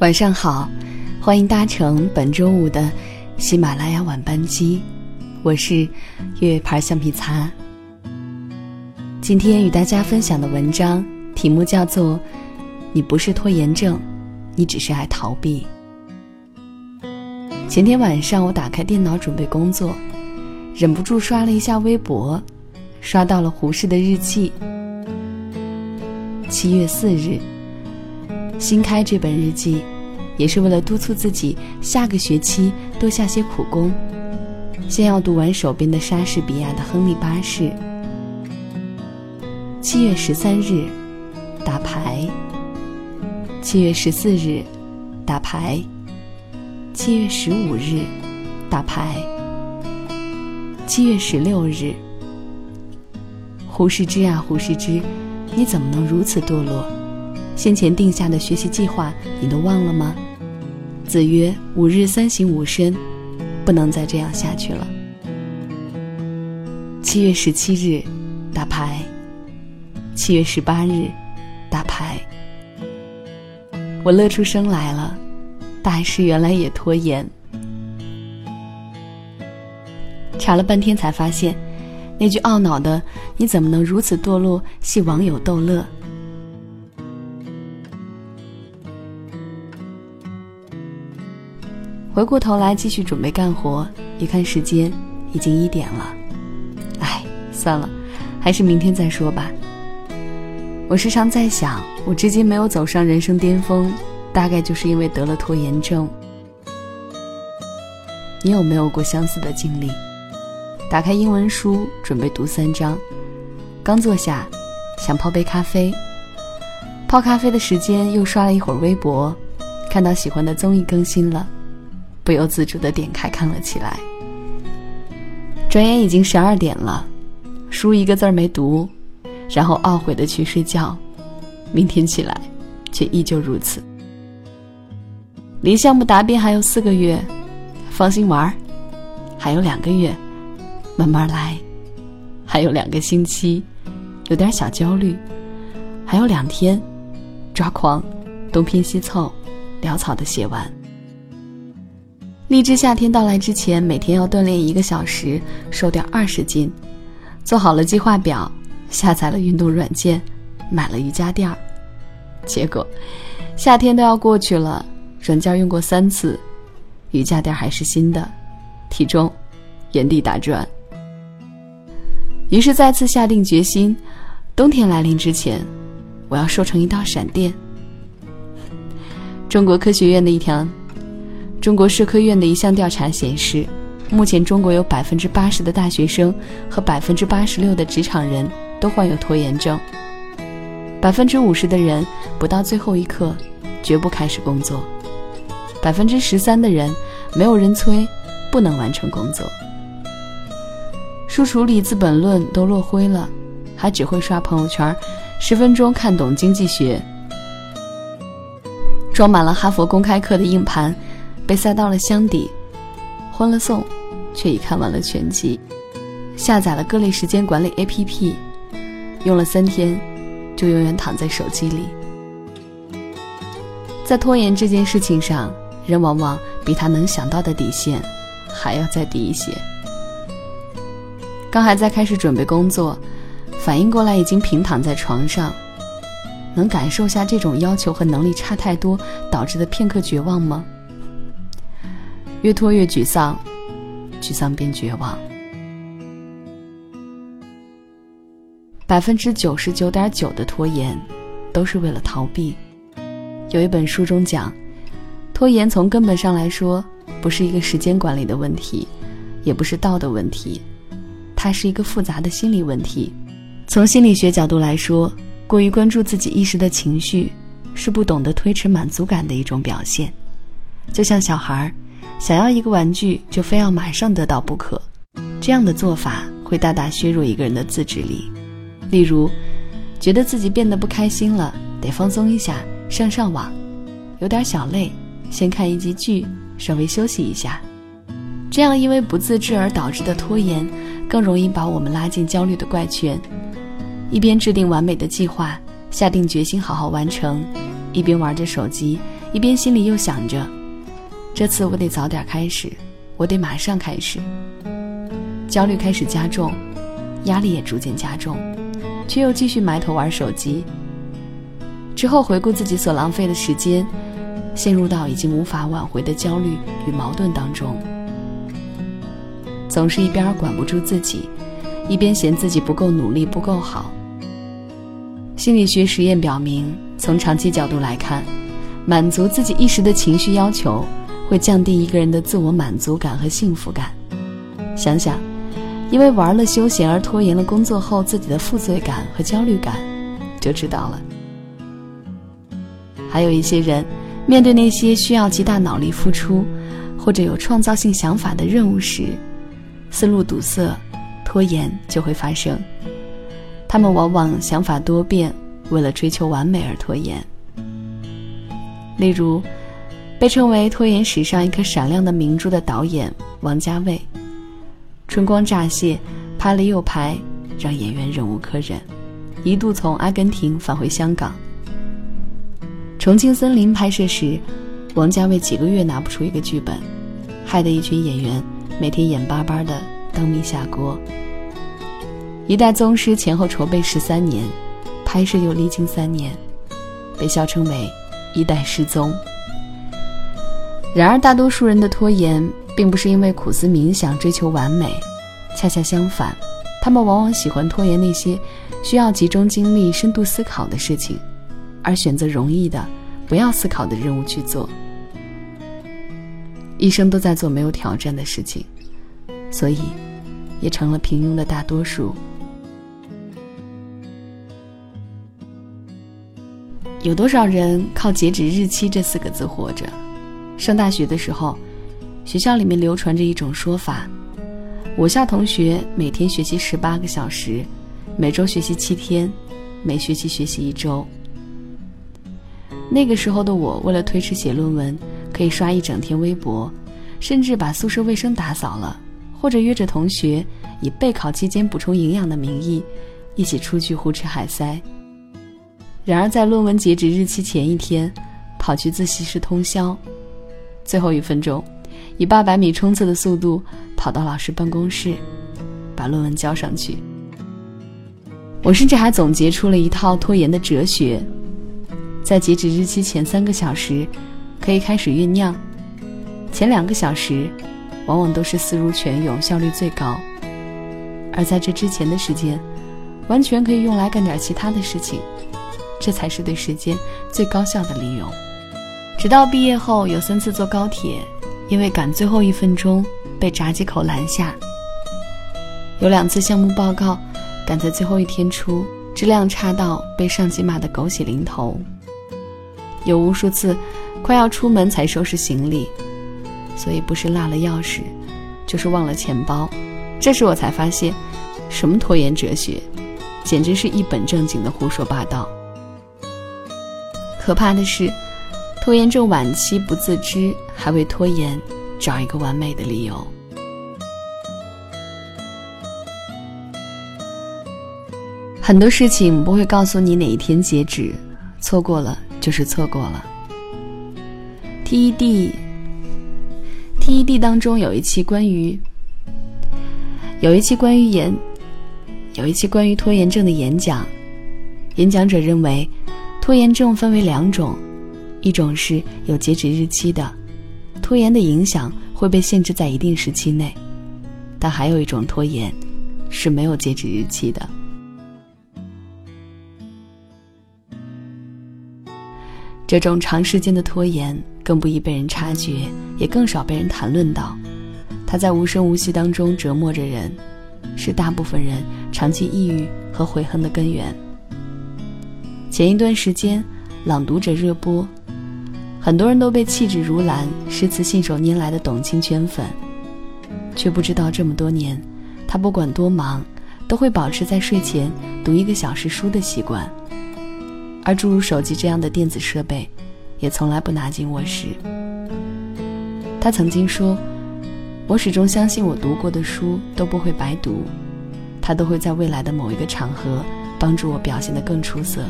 晚上好，欢迎搭乘本周五的喜马拉雅晚班机，我是月月牌橡皮擦。今天与大家分享的文章题目叫做《你不是拖延症，你只是爱逃避》。前天晚上我打开电脑准备工作，忍不住刷了一下微博，刷到了胡适的日记。七月四日。新开这本日记，也是为了督促自己下个学期多下些苦功。先要读完手边的莎士比亚的《亨利八世》。七月十三日，打牌。七月十四日，打牌。七月十五日，打牌。七月十六日，胡适之啊，胡适之，你怎么能如此堕落？先前定下的学习计划，你都忘了吗？子曰：“五日三省吾身，不能再这样下去了。”七月十七日，打牌。七月十八日，打牌。我乐出声来了，大师原来也拖延。查了半天才发现，那句懊恼的“你怎么能如此堕落”系网友逗乐。回过头来继续准备干活，一看时间，已经一点了。哎，算了，还是明天再说吧。我时常在想，我至今没有走上人生巅峰，大概就是因为得了拖延症。你有没有过相似的经历？打开英文书准备读三章，刚坐下，想泡杯咖啡。泡咖啡的时间又刷了一会儿微博，看到喜欢的综艺更新了。不由自主的点开看了起来，转眼已经十二点了，书一个字儿没读，然后懊悔的去睡觉，明天起来，却依旧如此。离项目答辩还有四个月，放心玩儿，还有两个月，慢慢来，还有两个星期，有点小焦虑，还有两天，抓狂，东拼西凑，潦草的写完。立志夏天到来之前，每天要锻炼一个小时，瘦掉二十斤，做好了计划表，下载了运动软件，买了瑜伽垫儿。结果，夏天都要过去了，软件用过三次，瑜伽垫还是新的，体重原地打转。于是再次下定决心，冬天来临之前，我要瘦成一道闪电。中国科学院的一条。中国社科院的一项调查显示，目前中国有百分之八十的大学生和百分之八十六的职场人都患有拖延症。百分之五十的人不到最后一刻绝不开始工作，百分之十三的人没有人催不能完成工作。书橱里《资本论》都落灰了，还只会刷朋友圈，十分钟看懂经济学。装满了哈佛公开课的硬盘。被塞到了箱底，欢了颂，却已看完了全集。下载了各类时间管理 APP，用了三天，就永远躺在手机里。在拖延这件事情上，人往往比他能想到的底线还要再低一些。刚还在开始准备工作，反应过来已经平躺在床上，能感受下这种要求和能力差太多导致的片刻绝望吗？越拖越沮丧，沮丧变绝望。百分之九十九点九的拖延，都是为了逃避。有一本书中讲，拖延从根本上来说，不是一个时间管理的问题，也不是道德问题，它是一个复杂的心理问题。从心理学角度来说，过于关注自己一时的情绪，是不懂得推迟满足感的一种表现。就像小孩儿。想要一个玩具，就非要马上得到不可，这样的做法会大大削弱一个人的自制力。例如，觉得自己变得不开心了，得放松一下，上上网；有点小累，先看一集剧，稍微休息一下。这样因为不自制而导致的拖延，更容易把我们拉进焦虑的怪圈。一边制定完美的计划，下定决心好好完成，一边玩着手机，一边心里又想着，这次我得早点开始，我得马上开始。焦虑开始加重，压力也逐渐加重，却又继续埋头玩手机。之后回顾自己所浪费的时间，陷入到已经无法挽回的焦虑与矛盾当中。总是一边管不住自己，一边嫌自己不够努力、不够好。心理学实验表明，从长期角度来看，满足自己一时的情绪要求，会降低一个人的自我满足感和幸福感。想想。因为玩了休闲而拖延了工作后自己的负罪感和焦虑感，就知道了。还有一些人，面对那些需要极大脑力付出，或者有创造性想法的任务时，思路堵塞，拖延就会发生。他们往往想法多变，为了追求完美而拖延。例如，被称为拖延史上一颗闪亮的明珠的导演王家卫。春光乍泄，拍了又拍，让演员忍无可忍，一度从阿根廷返回香港。重庆森林拍摄时，王家卫几个月拿不出一个剧本，害得一群演员每天眼巴巴的当米下锅。一代宗师前后筹备十三年，拍摄又历经三年，被笑称为一代失踪。然而大多数人的拖延。并不是因为苦思冥想追求完美，恰恰相反，他们往往喜欢拖延那些需要集中精力、深度思考的事情，而选择容易的、不要思考的任务去做。一生都在做没有挑战的事情，所以也成了平庸的大多数。有多少人靠截止日期这四个字活着？上大学的时候。学校里面流传着一种说法：我校同学每天学习十八个小时，每周学习七天，每学期学习一周。那个时候的我，为了推迟写论文，可以刷一整天微博，甚至把宿舍卫生打扫了，或者约着同学以备考期间补充营养的名义，一起出去胡吃海塞。然而在论文截止日期前一天，跑去自习室通宵，最后一分钟。以八百米冲刺的速度跑到老师办公室，把论文交上去。我甚至还总结出了一套拖延的哲学：在截止日期前三个小时，可以开始酝酿；前两个小时，往往都是思如泉涌、效率最高；而在这之前的时间，完全可以用来干点其他的事情。这才是对时间最高效的利用。直到毕业后，有三次坐高铁。因为赶最后一分钟被闸机口拦下，有两次项目报告赶在最后一天出，质量差到被上级骂得狗血淋头。有无数次快要出门才收拾行李，所以不是落了钥匙，就是忘了钱包。这时我才发现，什么拖延哲学，简直是一本正经的胡说八道。可怕的是。拖延症晚期不自知，还为拖延找一个完美的理由。很多事情不会告诉你哪一天截止，错过了就是错过了。TED，TED 当中有一期关于，有一期关于演，有一期关于拖延症的演讲，演讲者认为，拖延症分为两种。一种是有截止日期的，拖延的影响会被限制在一定时期内；但还有一种拖延是没有截止日期的。这种长时间的拖延更不易被人察觉，也更少被人谈论到。它在无声无息当中折磨着人，是大部分人长期抑郁和悔恨的根源。前一段时间，朗读者热播。很多人都被气质如兰、诗词信手拈来的董卿圈粉，却不知道这么多年，他不管多忙，都会保持在睡前读一个小时书的习惯，而诸如手机这样的电子设备，也从来不拿进卧室。他曾经说：“我始终相信，我读过的书都不会白读，它都会在未来的某一个场合，帮助我表现得更出色。”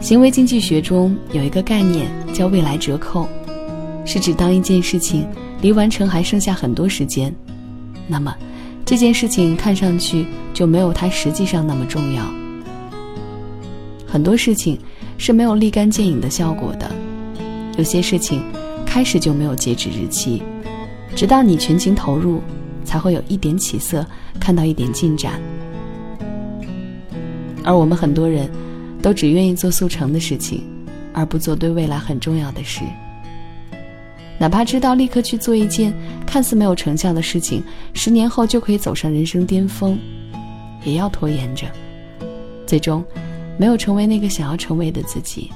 行为经济学中有一个概念叫未来折扣，是指当一件事情离完成还剩下很多时间，那么这件事情看上去就没有它实际上那么重要。很多事情是没有立竿见影的效果的，有些事情开始就没有截止日期，直到你全情投入，才会有一点起色，看到一点进展。而我们很多人，都只愿意做速成的事情，而不做对未来很重要的事。哪怕知道立刻去做一件看似没有成效的事情，十年后就可以走上人生巅峰，也要拖延着，最终。没有成为那个想要成为的自己。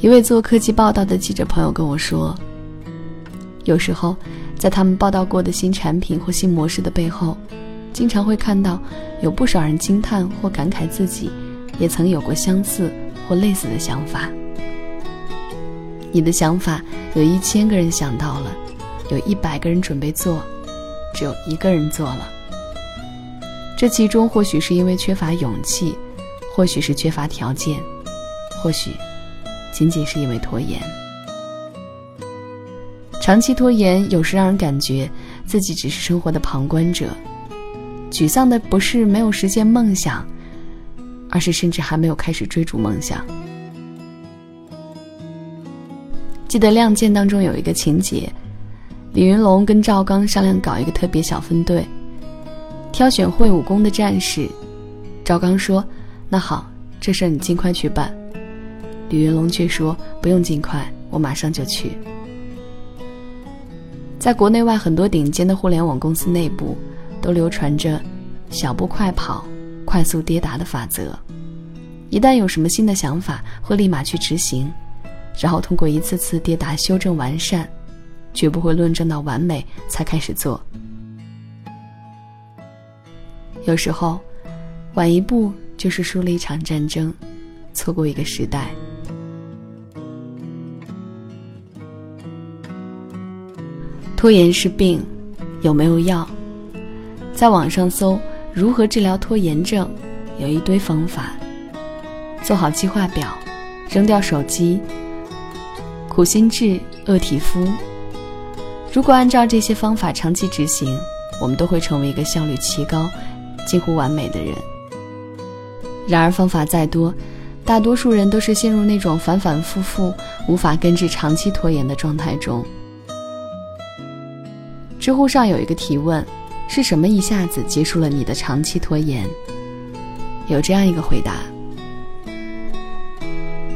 一位做科技报道的记者朋友跟我说：“有时候，在他们报道过的新产品或新模式的背后，经常会看到有不少人惊叹或感慨自己也曾有过相似或类似的想法。你的想法有一千个人想到了，有一百个人准备做，只有一个人做了。”这其中或许是因为缺乏勇气，或许是缺乏条件，或许仅仅是因为拖延。长期拖延有时让人感觉自己只是生活的旁观者，沮丧的不是没有实现梦想，而是甚至还没有开始追逐梦想。记得《亮剑》当中有一个情节，李云龙跟赵刚商量搞一个特别小分队。挑选会武功的战士，赵刚说：“那好，这事你尽快去办。”李云龙却说：“不用尽快，我马上就去。”在国内外很多顶尖的互联网公司内部，都流传着“小步快跑，快速跌达”的法则。一旦有什么新的想法，会立马去执行，然后通过一次次跌达修正完善，绝不会论证到完美才开始做。有时候，晚一步就是输了一场战争，错过一个时代。拖延是病，有没有药？在网上搜如何治疗拖延症，有一堆方法。做好计划表，扔掉手机，苦心志，饿体肤。如果按照这些方法长期执行，我们都会成为一个效率奇高。近乎完美的人。然而，方法再多，大多数人都是陷入那种反反复复、无法根治长期拖延的状态中。知乎上有一个提问：是什么一下子结束了你的长期拖延？有这样一个回答：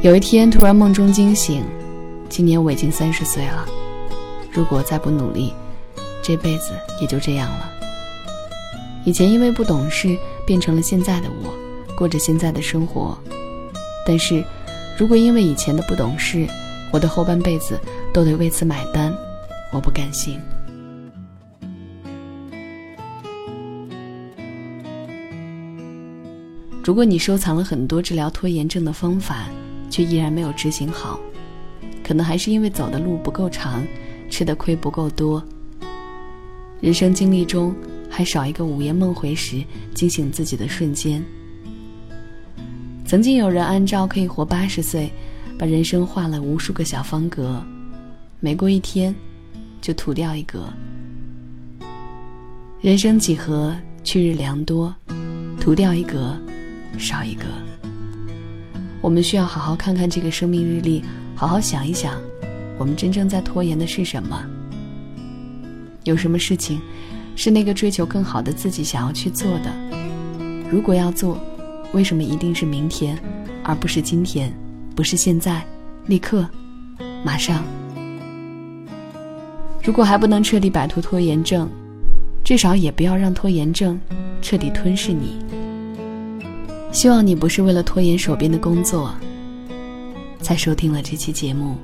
有一天突然梦中惊醒，今年我已经三十岁了，如果再不努力，这辈子也就这样了。以前因为不懂事，变成了现在的我，过着现在的生活。但是，如果因为以前的不懂事，我的后半辈子都得为此买单，我不甘心。如果你收藏了很多治疗拖延症的方法，却依然没有执行好，可能还是因为走的路不够长，吃的亏不够多。人生经历中。还少一个午夜梦回时惊醒自己的瞬间。曾经有人按照可以活八十岁，把人生画了无数个小方格，每过一天，就涂掉一格。人生几何，去日良多，涂掉一格，少一个。我们需要好好看看这个生命日历，好好想一想，我们真正在拖延的是什么？有什么事情？是那个追求更好的自己想要去做的。如果要做，为什么一定是明天，而不是今天？不是现在，立刻，马上。如果还不能彻底摆脱拖延症，至少也不要让拖延症彻底吞噬你。希望你不是为了拖延手边的工作，才收听了这期节目。